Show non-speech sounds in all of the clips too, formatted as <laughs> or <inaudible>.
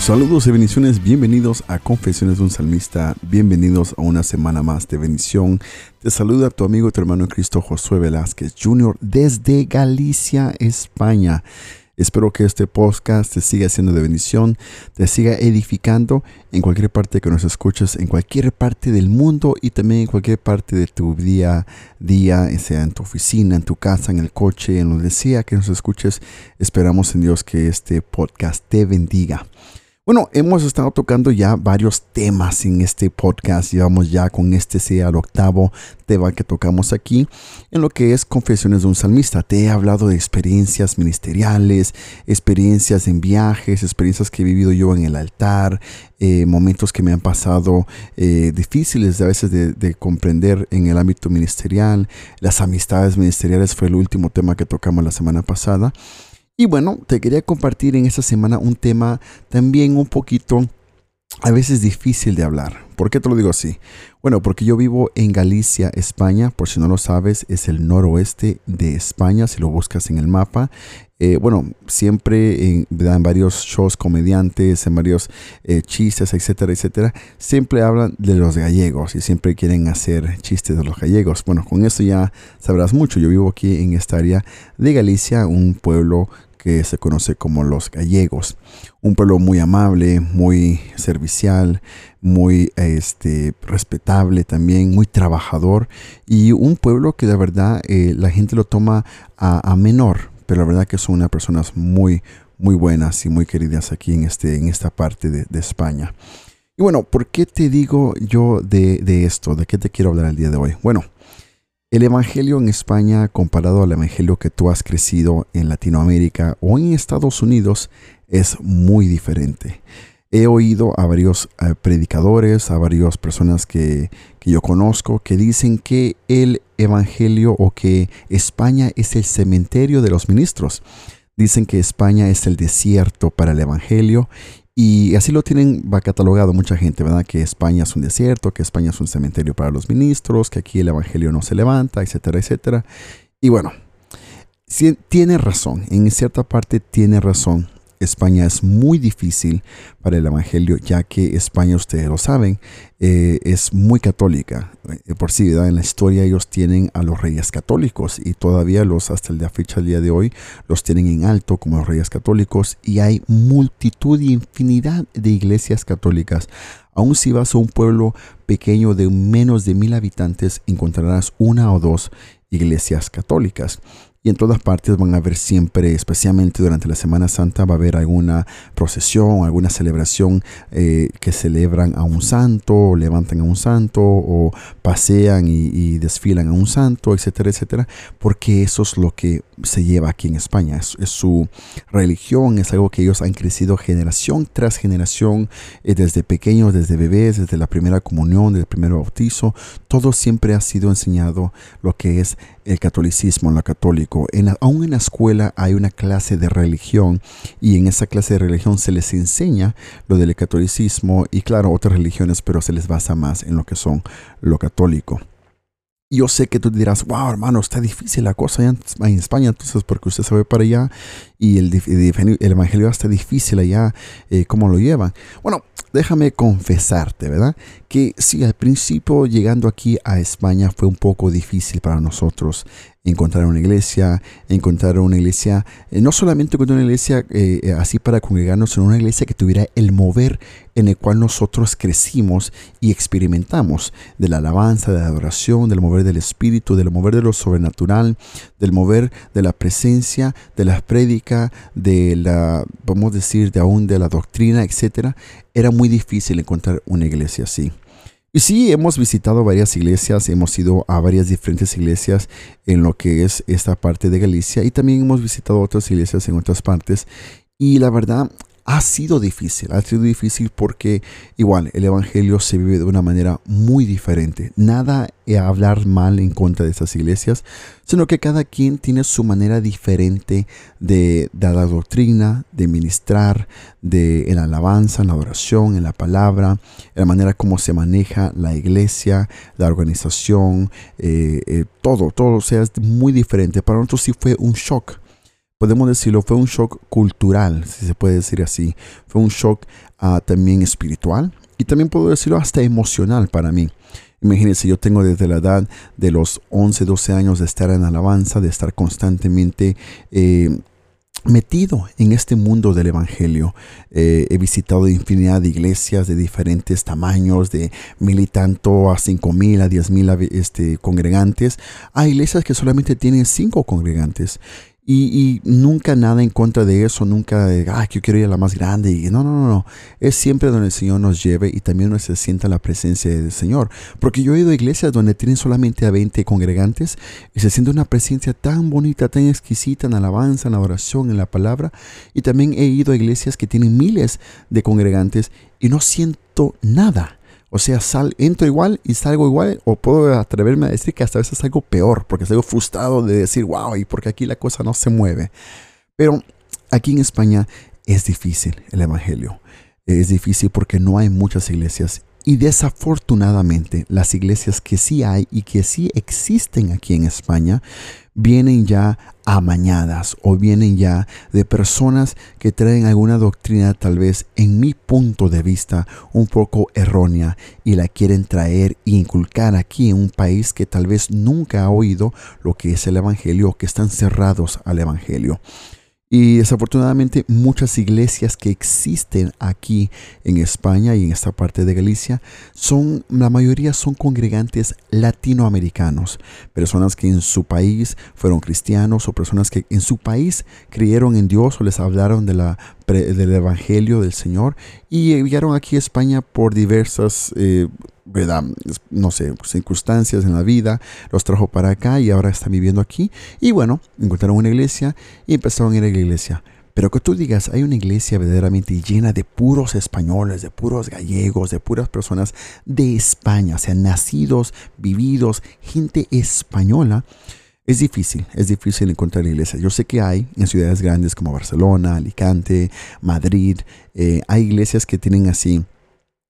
Saludos y bendiciones, bienvenidos a Confesiones de un Salmista, bienvenidos a una semana más de bendición. Te saluda tu amigo y tu hermano Cristo Josué Velázquez Jr. desde Galicia, España. Espero que este podcast te siga siendo de bendición, te siga edificando en cualquier parte que nos escuches, en cualquier parte del mundo y también en cualquier parte de tu día a día, sea en tu oficina, en tu casa, en el coche, en donde sea que nos escuches. Esperamos en Dios que este podcast te bendiga. Bueno, hemos estado tocando ya varios temas en este podcast. Llevamos ya con este sea el octavo tema que tocamos aquí en lo que es Confesiones de un Salmista. Te he hablado de experiencias ministeriales, experiencias en viajes, experiencias que he vivido yo en el altar, eh, momentos que me han pasado eh, difíciles a veces de, de comprender en el ámbito ministerial. Las amistades ministeriales fue el último tema que tocamos la semana pasada. Y bueno, te quería compartir en esta semana un tema también un poquito a veces difícil de hablar. ¿Por qué te lo digo así? Bueno, porque yo vivo en Galicia, España. Por si no lo sabes, es el noroeste de España, si lo buscas en el mapa. Eh, bueno, siempre en, varios shows comediantes, en varios eh, chistes, etcétera, etcétera, siempre hablan de los gallegos y siempre quieren hacer chistes de los gallegos. Bueno, con eso ya sabrás mucho. Yo vivo aquí en esta área de Galicia, un pueblo que se conoce como los gallegos. Un pueblo muy amable, muy servicial, muy este, respetable también, muy trabajador y un pueblo que de verdad eh, la gente lo toma a, menor, pero la verdad que son unas personas muy, muy buenas y muy queridas aquí en, este, en esta parte de, España. Y bueno, ¿por qué te digo yo de, de esto? ¿De qué te quiero hablar el día de hoy? Bueno, el Evangelio en España comparado al Evangelio que tú has crecido en Latinoamérica o en Estados Unidos es muy diferente. He oído a varios eh, predicadores, a varias personas que, que yo conozco que dicen que el Evangelio o que España es el cementerio de los ministros. Dicen que España es el desierto para el Evangelio y así lo tienen va catalogado mucha gente, ¿verdad? Que España es un desierto, que España es un cementerio para los ministros, que aquí el Evangelio no se levanta, etcétera, etcétera. Y bueno, tiene razón, en cierta parte tiene razón. España es muy difícil para el Evangelio, ya que España, ustedes lo saben, eh, es muy católica. Eh, por sí, en la historia ellos tienen a los reyes católicos y todavía los, hasta día fecha, día de hoy, los tienen en alto como los reyes católicos y hay multitud y infinidad de iglesias católicas. Aún si vas a un pueblo pequeño de menos de mil habitantes, encontrarás una o dos iglesias católicas y en todas partes van a haber siempre, especialmente durante la Semana Santa, va a haber alguna procesión, alguna celebración eh, que celebran a un santo, levantan a un santo, o pasean y, desfilan a un santo, etcétera, etcétera, porque eso es lo que se lleva aquí en España. Es, su religión, es algo que ellos han crecido generación tras generación, eh, desde pequeños, desde bebés, desde la primera comunión, desde el primer bautizo, todo siempre ha sido enseñado lo que es el catolicismo, lo En aún en la escuela hay una clase de religión y en esa clase de religión se les enseña lo del catolicismo y claro, otras religiones, pero se les basa más en lo que son lo católico. Yo sé que tú dirás, wow, hermano, está difícil la cosa en España, entonces, porque usted se para allá y el, el evangelio está difícil allá, eh, ¿cómo lo llevan? Bueno, déjame confesarte, ¿verdad? Que sí, al principio llegando aquí a España fue un poco difícil para nosotros encontrar una iglesia, encontrar una iglesia, eh, no solamente encontrar una iglesia eh, eh, así para congregarnos, sino una iglesia que tuviera el mover en el cual nosotros crecimos y experimentamos, de la alabanza, de la adoración, del mover del espíritu, del mover de lo sobrenatural, del mover de la presencia, de la prédica, de la, vamos a decir, de aún de la doctrina, etc. Era muy difícil encontrar una iglesia así. Y sí, hemos visitado varias iglesias, hemos ido a varias diferentes iglesias en lo que es esta parte de Galicia y también hemos visitado otras iglesias en otras partes. Y la verdad, ha sido difícil, ha sido difícil porque igual el Evangelio se vive de una manera muy diferente. Nada a hablar mal en contra de estas iglesias, sino que cada quien tiene su manera diferente de, dar la doctrina, de ministrar, de en la alabanza, en la oración, en la palabra, en la manera como se maneja la iglesia, la organización, eh, eh, todo, todo, o sea, es muy diferente. Para nosotros sí fue un shock podemos decirlo, fue un shock cultural, si se puede decir así. Fue un shock ah, también espiritual y también puedo decirlo hasta emocional para mí. Imagínense, yo tengo desde la edad de los 11, 12 años de estar en alabanza, de estar constantemente eh, metido en este mundo del Evangelio. Eh, he visitado infinidad de iglesias de diferentes tamaños, de mil y tanto a cinco mil, a diez mil este, congregantes. Hay iglesias que solamente tienen cinco congregantes. Y, nunca nada en contra de eso, nunca de, que yo quiero ir a la más grande. Y no, no, no, no. Es siempre donde el Señor nos lleve y también donde se sienta la presencia del Señor. Porque yo he ido a iglesias donde tienen solamente a 20 congregantes y se siente una presencia tan bonita, tan exquisita en alabanza, en la oración, en la palabra. Y también he ido a iglesias que tienen miles de congregantes y no siento nada. O sea, sal, entro igual y salgo igual, o puedo atreverme a decir que hasta a veces salgo peor, porque salgo frustrado de decir, wow, y porque aquí la cosa no se mueve. Pero aquí en España es difícil el Evangelio. Es difícil porque no hay muchas iglesias y desafortunadamente las iglesias que sí hay y que sí existen aquí en España vienen ya amañadas o vienen ya de personas que traen alguna doctrina tal vez en mi punto de vista un poco errónea y la quieren traer e inculcar aquí en un país que tal vez nunca ha oído lo que es el Evangelio o que están cerrados al Evangelio. Y desafortunadamente muchas iglesias que existen aquí en España y en esta parte de Galicia son, la mayoría son congregantes latinoamericanos, personas que en su país fueron cristianos o personas que en su país creyeron en Dios o les hablaron de la, del Evangelio del Señor y llegaron aquí a España por diversas eh, ¿verdad? no sé, circunstancias en la vida, los trajo para acá y ahora están viviendo aquí. Y bueno, encontraron una iglesia y empezaron a ir a la iglesia. Pero que tú digas, hay una iglesia verdaderamente llena de puros españoles, de puros gallegos, de puras personas de España, o sea, nacidos, vividos, gente española. Es difícil, es difícil encontrar la iglesia. Yo sé que hay en ciudades grandes como Barcelona, Alicante, Madrid, eh, hay iglesias que tienen así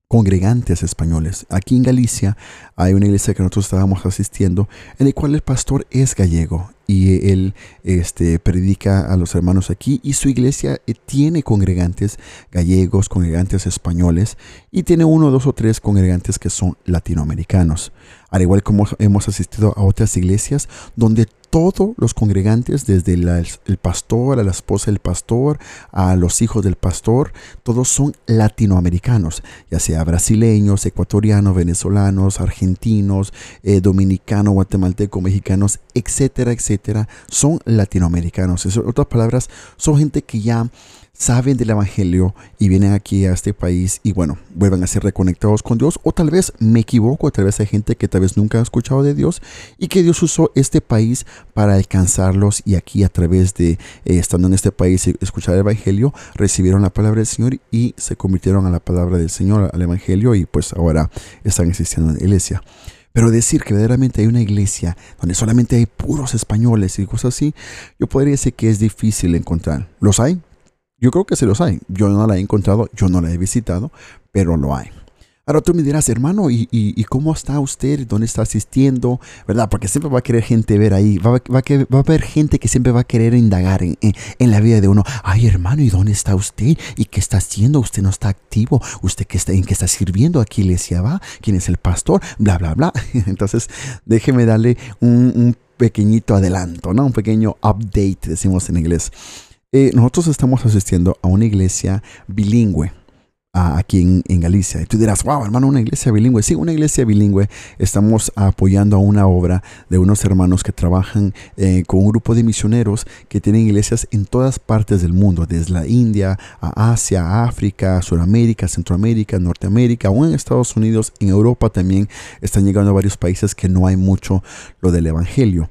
congregantes españoles. Aquí en Galicia hay una iglesia que nosotros estábamos asistiendo, en la cual el pastor es gallego y él este, predica a los hermanos aquí y su iglesia eh, tiene congregantes gallegos, congregantes españoles y tiene uno, dos o tres congregantes que son latinoamericanos. Al igual como hemos asistido a otras iglesias donde todos los congregantes, desde el pastor, a la esposa del pastor, a los hijos del pastor, todos son latinoamericanos, ya sea brasileños, ecuatorianos, venezolanos, argentinos, eh, dominicanos, guatemaltecos, mexicanos, etcétera, etcétera, son latinoamericanos. En otras palabras, son gente que ya saben del Evangelio y vienen aquí a este país y bueno, vuelven a ser reconectados con Dios o tal vez me equivoco, tal vez hay gente que tal vez nunca ha escuchado de Dios y que Dios usó este país para alcanzarlos y aquí a través de eh, estando en este país y escuchar el Evangelio recibieron la palabra del Señor y se convirtieron a la palabra del Señor, al Evangelio y pues ahora están existiendo en la iglesia. Pero decir que verdaderamente hay una iglesia donde solamente hay puros españoles y cosas así, yo podría decir que es difícil encontrar. ¿Los hay? Yo creo que se los hay. Yo no la he encontrado, yo no la he visitado, pero lo hay. Ahora tú me dirás, hermano, ¿y, y, cómo está usted? ¿Dónde está asistiendo? ¿Verdad? Porque siempre va a querer gente ver ahí. Va, va, va a haber gente que siempre va a querer indagar en, en, la vida de uno. Ay, hermano, ¿y dónde está usted? ¿Y qué está haciendo? ¿Usted no está activo? ¿Usted qué está, en qué está sirviendo? ¿A qué iglesia va? ¿Quién es el pastor? Bla, bla, bla. <laughs> Entonces, déjeme darle un, un pequeñito adelanto, ¿no? Un pequeño update, decimos en inglés. Eh, nosotros estamos asistiendo a una iglesia bilingüe aquí en, Galicia. Y tú dirás, wow, hermano, una iglesia bilingüe. Sí, una iglesia bilingüe. Estamos apoyando a una obra de unos hermanos que trabajan eh, con un grupo de misioneros que tienen iglesias en todas partes del mundo, desde la India a Asia, África, Sudamérica, Centroamérica, Norteamérica, aún en Estados Unidos, en Europa también están llegando a varios países que no hay mucho lo del Evangelio.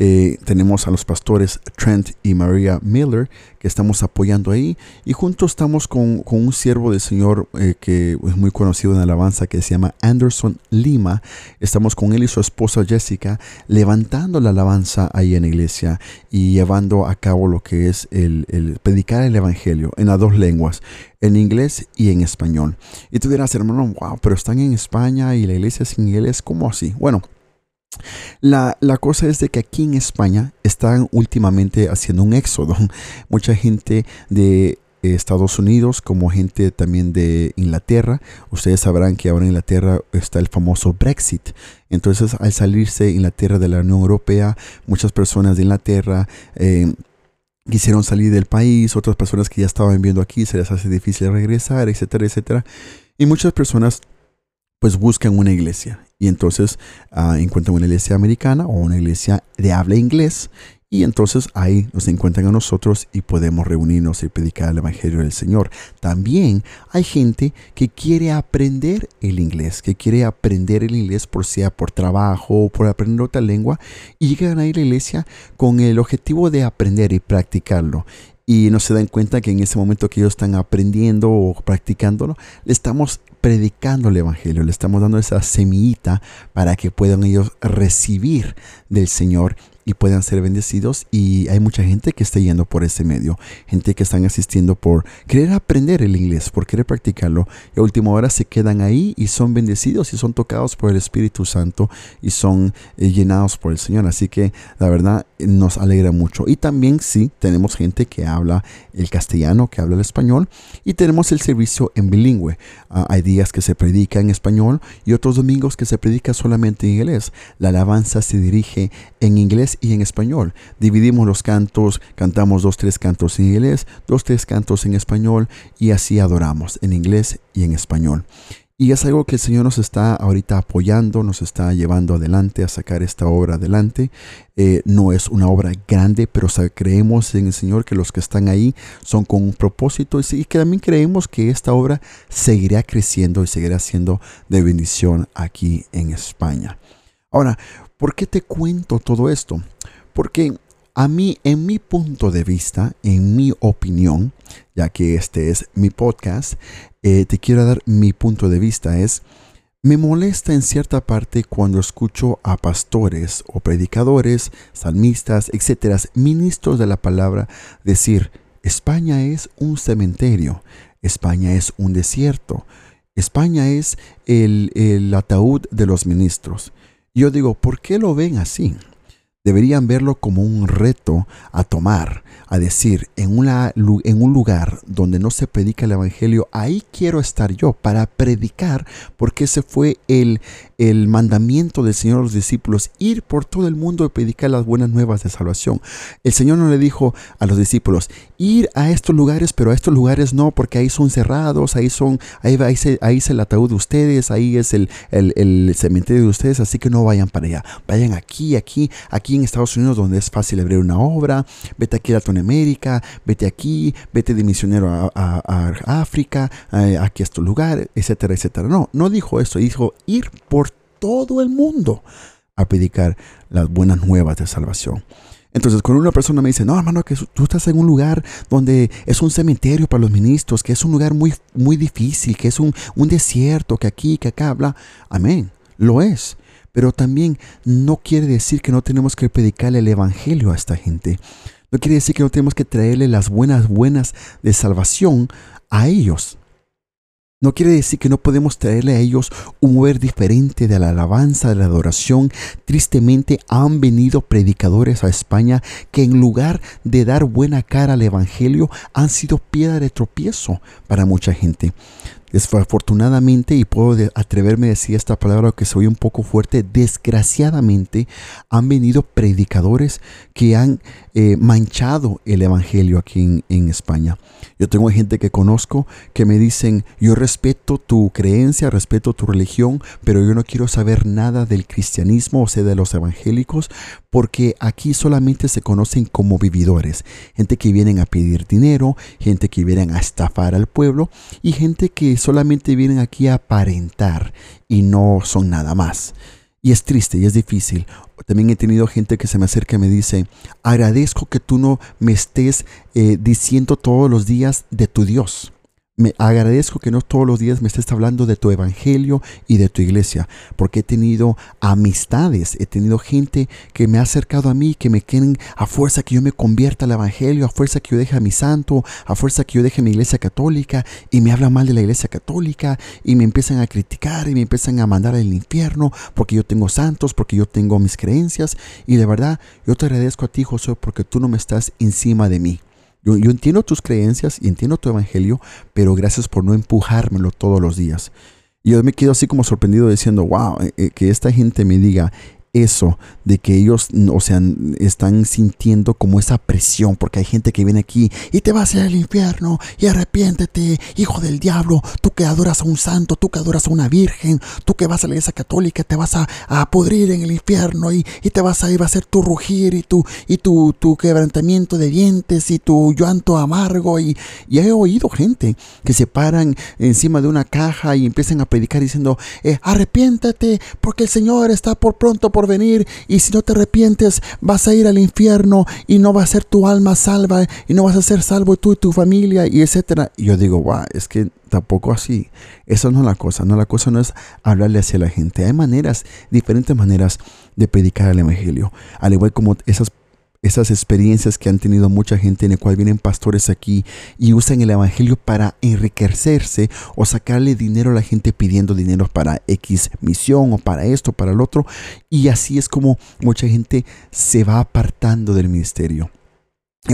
Eh, tenemos a los pastores Trent y Maria Miller que estamos apoyando ahí y juntos estamos con, un siervo del Señor eh, que es muy conocido en alabanza que se llama Anderson Lima. Estamos con él y su esposa Jessica levantando la alabanza ahí en la iglesia y llevando a cabo lo que es el, el predicar el Evangelio en las dos lenguas, en inglés y en español. Y tú dirás, hermano, wow, pero están en España y la iglesia es en inglés, ¿cómo así? Bueno, la, cosa es de que aquí en España están últimamente haciendo un éxodo. <laughs> Mucha gente de Estados Unidos como gente también de Inglaterra. Ustedes sabrán que ahora en Inglaterra está el famoso Brexit. Entonces al salirse Inglaterra de la Unión Europea, muchas personas de Inglaterra eh, quisieron salir del país, otras personas que ya estaban viviendo aquí se les hace difícil regresar, etcétera, etcétera. Y muchas personas pues buscan una iglesia y entonces ah, encuentran una iglesia americana o una iglesia de habla inglés y entonces ahí nos encuentran a nosotros y podemos reunirnos y predicar el Evangelio del Señor. También hay gente que quiere aprender el inglés, que quiere aprender el inglés por sea por trabajo o por aprender otra lengua y llegan a la iglesia con el objetivo de aprender y practicarlo y no se dan cuenta que en ese momento que ellos están aprendiendo o practicándolo, le estamos predicando el Evangelio, le estamos dando esa semillita para que puedan ellos recibir del Señor y puedan ser bendecidos. Y hay mucha gente que está yendo por ese medio, gente que están asistiendo por querer aprender el inglés, por querer practicarlo. Y a última hora se quedan ahí y son bendecidos y son tocados por el Espíritu Santo y son eh, llenados por el Señor. Así que la verdad nos alegra mucho. Y también sí, tenemos gente que habla el castellano, que habla el español y tenemos el servicio en bilingüe. Ah, hay días que se predica en español y otros domingos que se predica solamente en inglés. La alabanza se dirige en inglés y en español. Dividimos los cantos, cantamos dos, tres cantos en inglés, dos, tres cantos en español y así adoramos en inglés y en español. Y es algo que el Señor nos está ahorita apoyando, nos está llevando adelante a sacar esta obra adelante. Eh, no es una obra grande, pero creemos en el Señor que los que están ahí son con un propósito y, que también creemos que esta obra seguirá creciendo y seguirá siendo de bendición aquí en España. Ahora, ¿por qué te cuento todo esto? Porque a mí, en mi punto de vista, en mi opinión, ya que este es mi podcast, eh, te quiero dar mi punto de vista. Es, me molesta en cierta parte cuando escucho a pastores o predicadores, salmistas, etcétera, ministros de la palabra decir, España es un cementerio, España es un desierto, España es el, el ataúd de los ministros. Yo digo, ¿por qué lo ven así? Deberían verlo como un reto a tomar, a decir, en, un lugar donde no se predica el Evangelio, ahí quiero estar yo para predicar, porque ese fue el, el mandamiento del Señor a los discípulos, ir por todo el mundo y predicar las buenas nuevas de salvación. El Señor no le dijo a los discípulos, ir a estos lugares, pero a estos lugares no, porque ahí son cerrados, ahí son, ahí, ahí, ahí es el ataúd de ustedes, ahí es el, el, cementerio de ustedes, así que no vayan para allá. Vayan aquí, aquí, aquí en Estados Unidos, donde es fácil abrir una obra, vete aquí a Latinoamérica, vete aquí, vete de misionero a, África, aquí a estos lugares, etcétera, etcétera. No, no dijo eso, dijo ir por todo el mundo a predicar las buenas nuevas de salvación. Entonces, cuando una persona me dice, no, hermano, que tú estás en un lugar donde es un cementerio para los ministros, que es un lugar muy, muy difícil, que es un, un desierto, que aquí, que acá, habla. Amén, lo es. Pero también no quiere decir que no tenemos que predicarle el evangelio a esta gente. No quiere decir que no tenemos que traerle las buenas, buenas de salvación a ellos. No quiere decir que no podemos traerle a ellos un mover diferente de la alabanza, de la adoración. Tristemente han venido predicadores a España que en lugar de dar buena cara al Evangelio han sido piedra de tropiezo para mucha gente. Desafortunadamente, y puedo atreverme a decir esta palabra que se oye un poco fuerte, desgraciadamente han venido predicadores que han eh, manchado el Evangelio aquí en, en, España. Yo tengo gente que conozco que me dicen, yo respeto tu creencia, respeto tu religión, pero yo no quiero saber nada del cristianismo, o sea, de los evangélicos, porque aquí solamente se conocen como vividores. Gente que vienen a pedir dinero, gente que vienen a estafar al pueblo y gente que solamente vienen aquí a aparentar y no son nada más. Y es triste y es difícil. También he tenido gente que se me acerca y me dice, agradezco que tú no me estés eh, diciendo todos los días de tu Dios. Me agradezco que no todos los días me estés hablando de tu evangelio y de tu iglesia, porque he tenido amistades, he tenido gente que me ha acercado a mí, que me quieren a fuerza que yo me convierta al evangelio, a fuerza que yo deje a mi santo, a fuerza que yo deje mi iglesia católica y me hablan mal de la iglesia católica y me empiezan a criticar y me empiezan a mandar al infierno porque yo tengo santos, porque yo tengo mis creencias y de verdad yo te agradezco a ti José porque tú no me estás encima de mí. Yo, entiendo tus creencias y entiendo tu evangelio, pero gracias por no empujármelo todos los días. Y yo me quedo así como sorprendido diciendo, wow, eh, eh, que esta gente me diga, eso de que ellos, o sea, están sintiendo como esa presión, porque hay gente que viene aquí y te va a hacer el infierno y arrepiéntete, hijo del diablo, tú que adoras a un santo, tú que adoras a una virgen, tú que vas a la iglesia católica, te vas a, a pudrir en el infierno y, y, te vas a ir a hacer tu rugir y tu, y tu, tu quebrantamiento de dientes y tu llanto amargo. Y, he oído gente que se paran encima de una caja y empiezan a predicar diciendo, eh, arrepiéntete porque el Señor está por pronto venir y si no te arrepientes vas a ir al infierno y no va a ser tu alma salva y no vas a ser salvo tú y tu familia y etcétera. Y yo digo, wow, es que tampoco así. Eso no es la cosa, no la cosa no es hablarle hacia la gente. Hay maneras, diferentes maneras de predicar el evangelio, al igual como esas esas experiencias que han tenido mucha gente en el cual vienen pastores aquí y usan el evangelio para enriquecerse o sacarle dinero a la gente pidiendo dinero para X misión o para esto, para el otro. Y así es como mucha gente se va apartando del ministerio.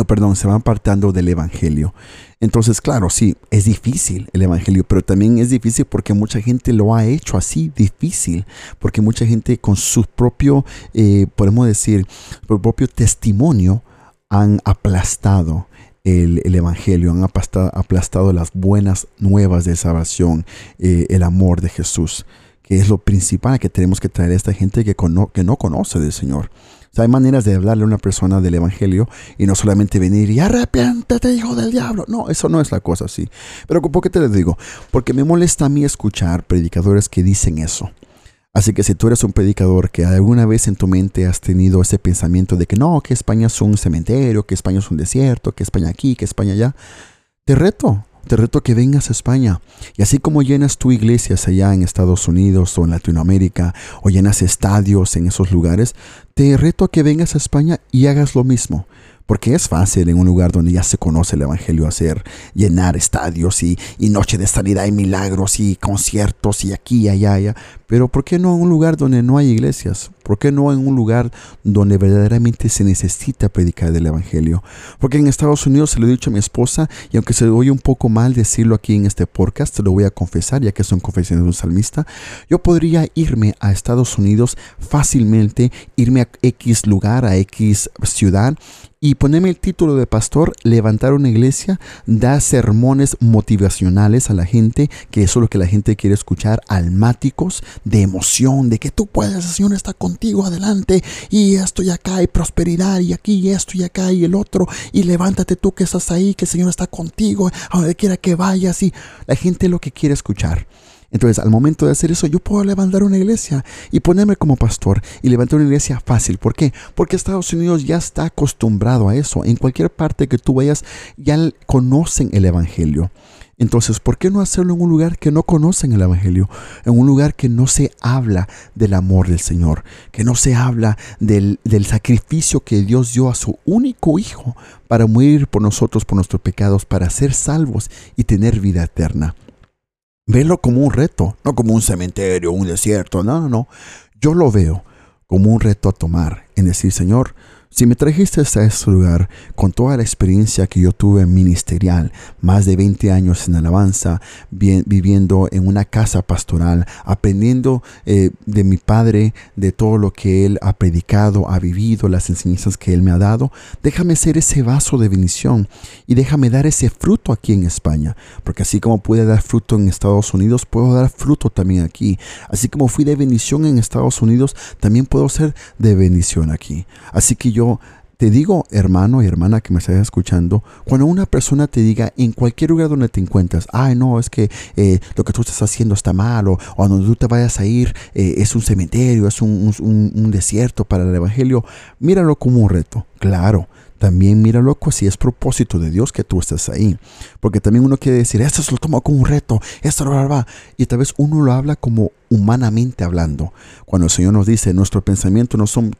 Oh, perdón, se va apartando del Evangelio. Entonces, claro, sí, es difícil el Evangelio, pero también es difícil porque mucha gente lo ha hecho así, difícil, porque mucha gente con su propio, eh, podemos decir, su propio testimonio han aplastado el, Evangelio, han aplastado, aplastado, las buenas nuevas de salvación, eh, el amor de Jesús, que es lo principal que tenemos que traer a esta gente que, que no conoce del Señor hay maneras de hablarle a una persona del Evangelio y no solamente venir y arrepiéntete, hijo del diablo. No, eso no es la cosa así. Pero ¿por qué te lo digo? Porque me molesta a mí escuchar predicadores que dicen eso. Así que si tú eres un predicador que alguna vez en tu mente has tenido ese pensamiento de que no, que España es un cementerio, que España es un desierto, que España aquí, que España allá, te reto te reto que vengas a España. Y así como llenas tu iglesias allá en Estados Unidos o en Latinoamérica, o llenas estadios en esos lugares, te reto a que vengas a España y hagas lo mismo. Porque es fácil en un lugar donde ya se conoce el Evangelio hacer, llenar estadios y, y noche de sanidad y milagros y conciertos y aquí allá, allá. Pero ¿por qué no en un lugar donde no hay iglesias? ¿Por qué no en un lugar donde verdaderamente se necesita predicar del Evangelio? Porque en Estados Unidos se lo he dicho a mi esposa y aunque se oye un poco mal decirlo aquí en este podcast, te lo voy a confesar ya que son confesiones de un salmista, yo podría irme a Estados Unidos fácilmente, irme a X lugar, a X ciudad y ponerme el título de pastor, levantar una iglesia, dar sermones motivacionales a la gente, que eso es lo que la gente quiere escuchar, almáticos, de emoción, de que tú puedes, el Señor está contigo, adelante, y esto y acá, y prosperidad, y aquí, y esto y acá, y el otro, y levántate tú que estás ahí, que el Señor está contigo, a donde quiera que vayas, y la gente lo que quiere escuchar. Entonces, al momento de hacer eso, yo puedo levantar una iglesia y ponerme como pastor y levantar una iglesia fácil. ¿Por qué? Porque Estados Unidos ya está acostumbrado a eso. En cualquier parte que tú vayas, ya conocen el Evangelio. Entonces, ¿por qué no hacerlo en un lugar que no conocen el Evangelio? En un lugar que no se habla del amor del Señor, que no se habla del, del, sacrificio que Dios dio a su único Hijo para morir por nosotros, por nuestros pecados, para ser salvos y tener vida eterna. Velo como un reto, no como un cementerio, un desierto, no, no, no. Yo lo veo como un reto a tomar, en decir, Señor, si me trajiste a este lugar con toda la experiencia que yo tuve ministerial, más de 20 años en alabanza, viviendo en una casa pastoral, aprendiendo eh, de mi padre, de todo lo que él ha predicado, ha vivido, las enseñanzas que él me ha dado, déjame ser ese vaso de bendición y déjame dar ese fruto aquí en España, porque así como pude dar fruto en Estados Unidos, puedo dar fruto también aquí. Así como fui de bendición en Estados Unidos, también puedo ser de bendición aquí. Así que yo te digo, hermano y hermana que me estás escuchando, cuando una persona te diga en cualquier lugar donde te encuentras, ay, no, es que eh, lo que tú estás haciendo está mal, o, donde tú te vayas a ir eh, es un cementerio, es un, desierto para el Evangelio, míralo como un reto. Claro, también míralo si es propósito de Dios que tú estés ahí. Porque también uno quiere decir, esto se lo toma como un reto, esto lo va. Y tal vez uno lo habla como humanamente hablando. Cuando el Señor nos dice, nuestros pensamientos no son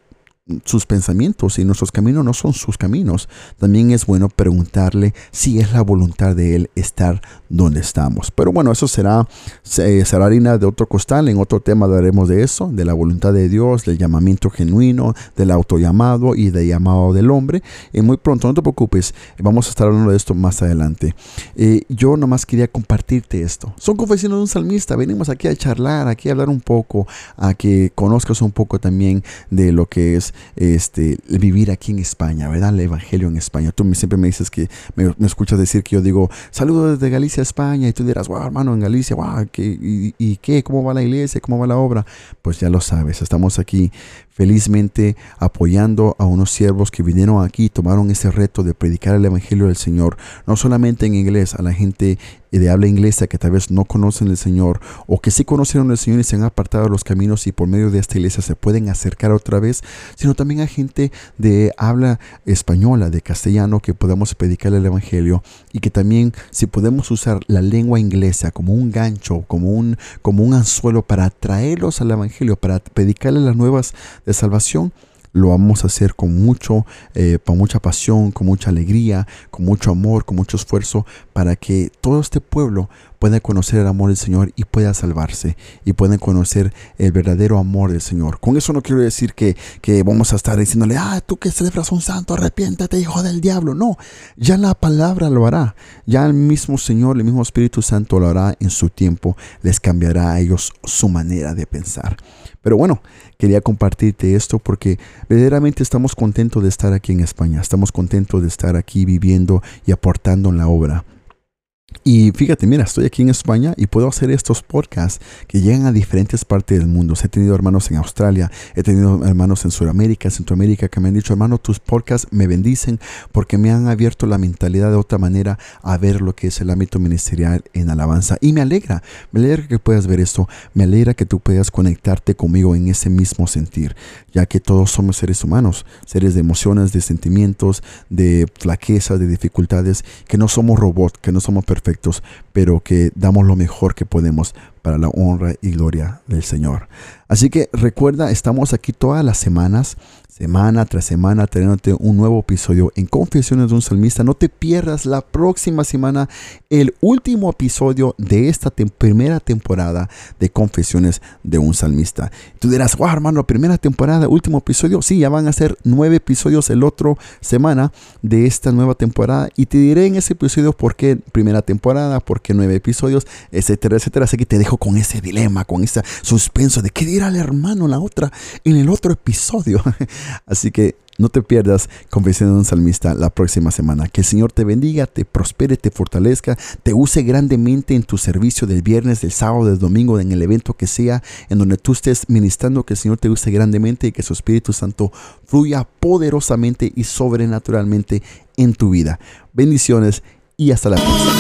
sus pensamientos y nuestros caminos no son sus caminos. También es bueno preguntarle si es la voluntad de Él estar donde estamos. Pero bueno, eso será, será harina de otro costal. En otro tema hablaremos de eso, de la voluntad de Dios, del llamamiento genuino, del autollamado y del llamado del hombre. Y muy pronto, no te preocupes, vamos a estar hablando de esto más adelante. Eh, yo nomás quería compartirte esto. Son confesiones de un salmista. Venimos aquí a charlar, aquí a hablar un poco, a que conozcas un poco también de lo que es este, vivir aquí en España, ¿verdad? El Evangelio en España. Tú siempre me dices que me, escuchas decir que yo digo, saludos desde Galicia, España, y tú dirás, wow, hermano, en Galicia, wow, y, ¿y qué? ¿Cómo va la iglesia? ¿Cómo va la obra? Pues ya lo sabes, estamos aquí felizmente apoyando a unos siervos que vinieron aquí y tomaron ese reto de predicar el Evangelio del Señor, no solamente en inglés, a la gente de habla inglesa que tal vez no conocen el Señor o que sí conocieron el Señor y se han apartado de los caminos y por medio de esta iglesia se pueden acercar otra vez, sino también a gente de habla española, de castellano, que podamos predicar el Evangelio y que también si podemos usar la lengua inglesa como un gancho, como un, como un anzuelo para atraerlos al Evangelio, para predicarles las nuevas de salvación, lo vamos a hacer con mucho, eh, con mucha pasión, con mucha alegría, con mucho amor, con mucho esfuerzo, para que todo este pueblo pueda conocer el amor del Señor y pueda salvarse y puedan conocer el verdadero amor del Señor. Con eso no quiero decir que, que vamos a estar diciéndole, ah, tú que celebras un santo, arrepiéntate, hijo del diablo. No, ya la palabra lo hará. Ya el mismo Señor, el mismo Espíritu Santo lo hará en su tiempo. Les cambiará a ellos su manera de pensar. Pero bueno, quería compartirte esto porque verdaderamente estamos contentos de estar aquí en España, estamos contentos de estar aquí viviendo y aportando en la obra. Y fíjate, mira, estoy aquí en España y puedo hacer estos podcasts que llegan a diferentes partes del mundo. He tenido hermanos en Australia, he tenido hermanos en Sudamérica, Centroamérica, que me han dicho, hermano, tus podcasts me bendicen porque me han abierto la mentalidad de otra manera a ver lo que es el ámbito ministerial en alabanza. Y me alegra, me alegra que puedas ver esto, me alegra que tú puedas conectarte conmigo en ese mismo sentir, ya que todos somos seres humanos, seres de emociones, de sentimientos, de flaquezas, de dificultades, que no somos robots, que no somos perfectos, pero que damos lo mejor que podemos para la honra y gloria del Señor. Así que recuerda, estamos aquí todas las semanas semana tras semana teniéndote un nuevo episodio en Confesiones de un Salmista. No te pierdas la próxima semana el último episodio de esta primera temporada de Confesiones de un Salmista. Tú dirás, wow hermano, primera temporada, último episodio. Sí, ya van a ser nueve episodios el otro semana de esta nueva temporada y te diré en ese episodio por qué primera temporada, por qué nueve episodios, etcétera, etcétera. Así que te dejo con ese dilema, con ese suspenso de qué dirá el hermano la otra en el otro episodio. <laughs> Así que no te pierdas Confesión de un Salmista la próxima semana. Que el Señor te bendiga, te prospere, te fortalezca, te use grandemente en tu servicio del viernes, del sábado, del domingo, en el evento que sea, en donde tú estés ministrando, que el Señor te use grandemente y que su Espíritu Santo fluya poderosamente y sobrenaturalmente en tu vida. Bendiciones y hasta la próxima.